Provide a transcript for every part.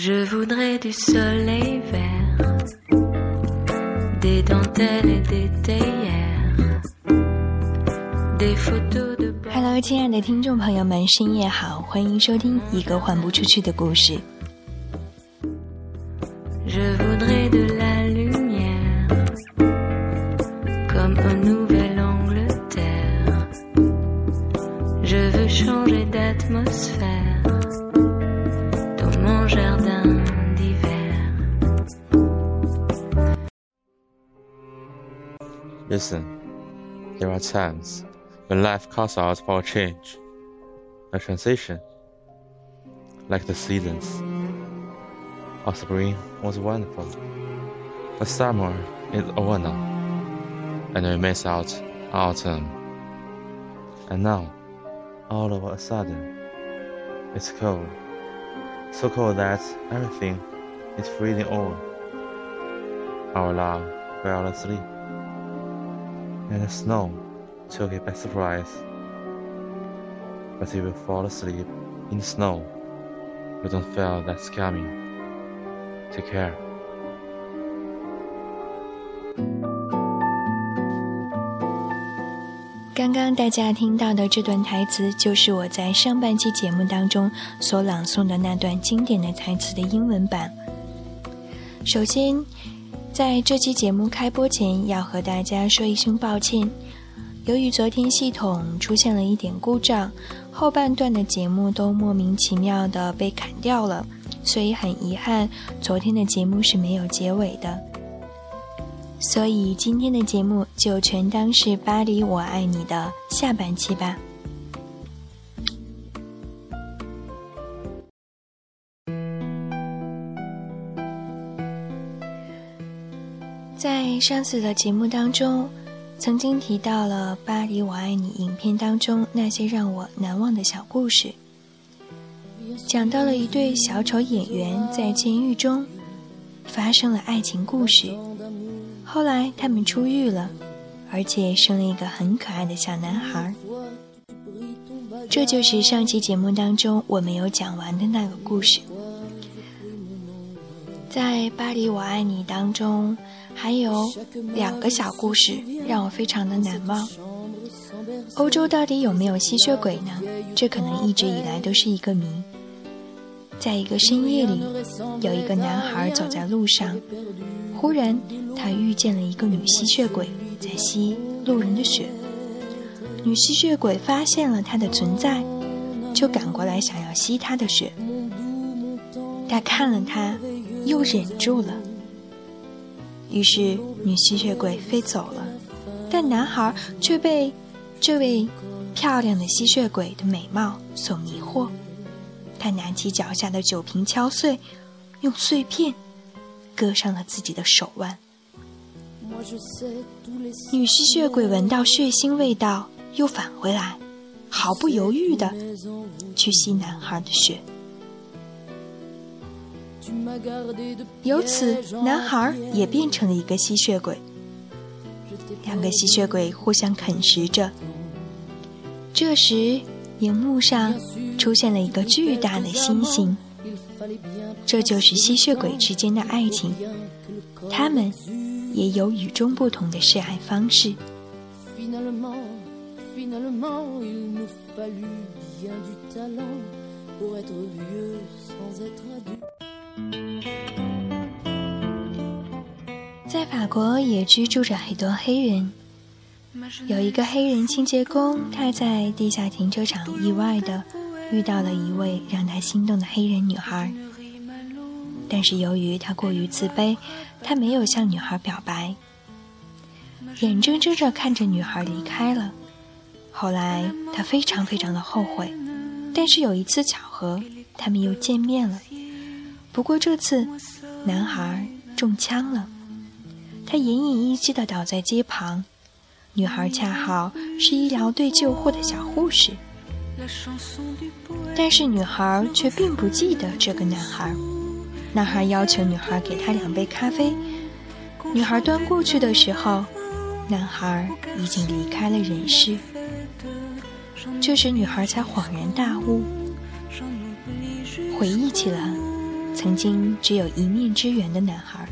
Je voudrais du soleil vert, des dentelles et des théières, des photos de. Hello，亲爱的听众朋友们，深夜好，欢迎收听一个换不出去的故事。Je voudrais de Listen, there are times when life calls out for a change, a transition, like the seasons. Our spring was wonderful, but summer is over now, and we miss out autumn. And now, all of a sudden, it's cold, so cold that everything is freezing over. Our love fell asleep, and the snow took it by surprise. But if you fall asleep in the snow, you don't feel that's coming. Take care. 刚刚大家听到的这段台词，就是我在上半期节目当中所朗诵的那段经典的台词的英文版。首先，在这期节目开播前，要和大家说一声抱歉，由于昨天系统出现了一点故障，后半段的节目都莫名其妙的被砍掉了，所以很遗憾，昨天的节目是没有结尾的。所以今天的节目就全当是《巴黎我爱你》的下半期吧。在上次的节目当中，曾经提到了《巴黎我爱你》影片当中那些让我难忘的小故事，讲到了一对小丑演员在监狱中发生了爱情故事。后来他们出狱了，而且生了一个很可爱的小男孩。这就是上期节目当中我没有讲完的那个故事。在《巴黎我爱你》当中，还有两个小故事让我非常的难忘。欧洲到底有没有吸血鬼呢？这可能一直以来都是一个谜。在一个深夜里，有一个男孩走在路上，忽然他遇见了一个女吸血鬼在吸路人的血。女吸血鬼发现了他的存在，就赶过来想要吸他的血。他看了他，又忍住了。于是女吸血鬼飞走了，但男孩却被这位漂亮的吸血鬼的美貌所迷惑。他拿起脚下的酒瓶敲碎，用碎片割伤了自己的手腕。女吸血鬼闻到血腥味道，又返回来，毫不犹豫的去吸男孩的血。由此，男孩也变成了一个吸血鬼。两个吸血鬼互相啃食着。这时，荧幕上出现了一个巨大的星星，这就是吸血鬼之间的爱情。他们也有与众不同的示爱方式。在法国也居住着很多黑人。有一个黑人清洁工，他在地下停车场意外的遇到了一位让他心动的黑人女孩，但是由于他过于自卑，他没有向女孩表白，眼睁睁着看着女孩离开了。后来他非常非常的后悔，但是有一次巧合，他们又见面了。不过这次，男孩中枪了，他奄奄一息的倒在街旁。女孩恰好是医疗队救护的小护士，但是女孩却并不记得这个男孩。男孩要求女孩给他两杯咖啡，女孩端过去的时候，男孩已经离开了人世。这时，女孩才恍然大悟，回忆起了曾经只有一面之缘的男孩。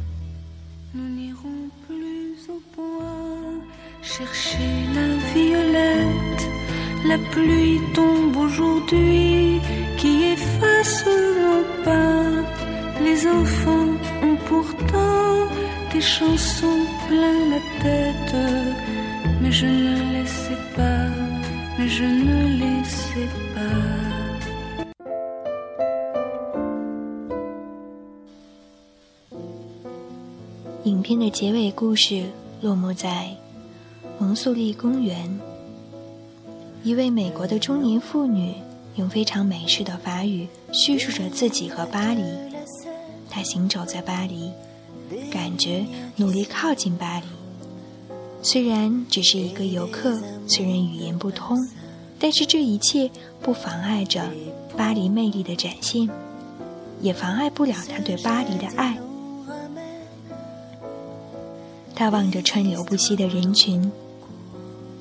片的结尾故事落幕在蒙素利公园。一位美国的中年妇女用非常美式的法语叙述着自己和巴黎。她行走在巴黎，感觉努力靠近巴黎。虽然只是一个游客，虽然语言不通，但是这一切不妨碍着巴黎魅力的展现，也妨碍不了他对巴黎的爱。他望着川流不息的人群，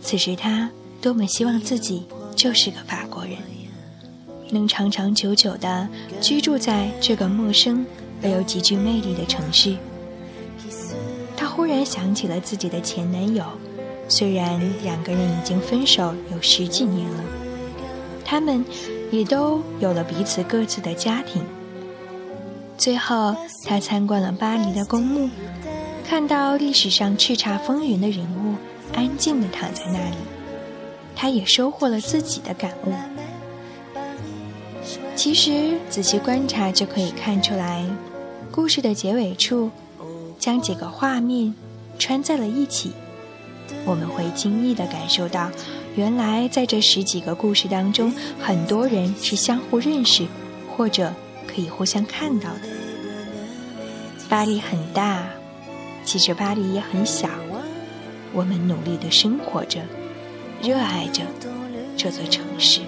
此时他。多么希望自己就是个法国人，能长长久久地居住在这个陌生而又极具魅力的城市。他忽然想起了自己的前男友，虽然两个人已经分手有十几年了，他们也都有了彼此各自的家庭。最后，他参观了巴黎的公墓，看到历史上叱咤风云的人物安静地躺在那里。他也收获了自己的感悟。其实仔细观察就可以看出来，故事的结尾处，将几个画面穿在了一起，我们会惊异地感受到，原来在这十几个故事当中，很多人是相互认识，或者可以互相看到的。巴黎很大，其实巴黎也很小，我们努力的生活着。热爱着这座城市，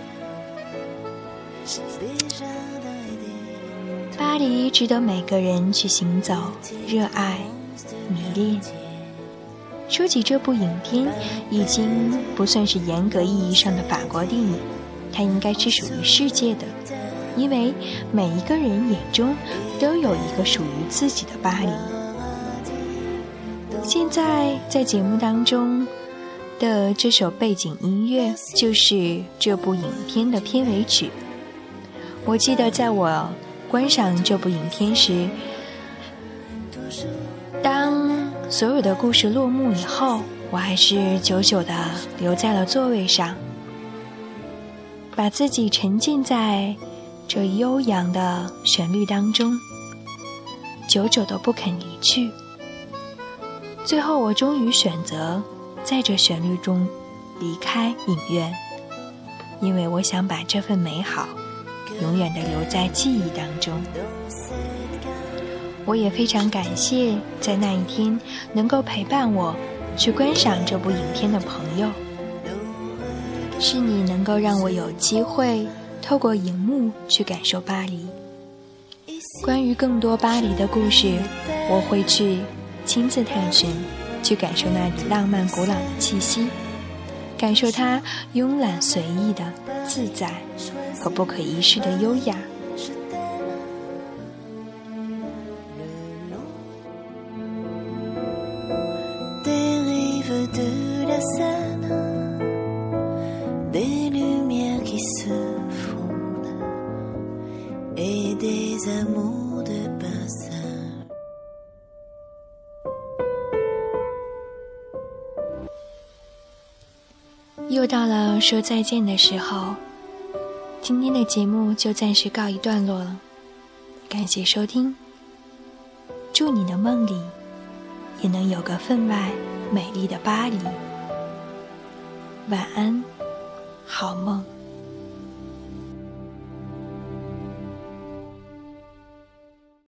巴黎值得每个人去行走、热爱、迷恋。说起这部影片，已经不算是严格意义上的法国电影，它应该是属于世界的，因为每一个人眼中都有一个属于自己的巴黎。现在在节目当中。的这首背景音乐就是这部影片的片尾曲。我记得在我观赏这部影片时，当所有的故事落幕以后，我还是久久的留在了座位上，把自己沉浸在这悠扬的旋律当中，久久都不肯离去。最后，我终于选择。在这旋律中离开影院，因为我想把这份美好永远的留在记忆当中。我也非常感谢在那一天能够陪伴我去观赏这部影片的朋友，是你能够让我有机会透过荧幕去感受巴黎。关于更多巴黎的故事，我会去亲自探寻。去感受那里浪漫古老的气息，感受它慵懒随意的自在和不可一世的优雅。又到了说再见的时候，今天的节目就暂时告一段落了。感谢收听，祝你的梦里也能有个分外美丽的巴黎。晚安，好梦。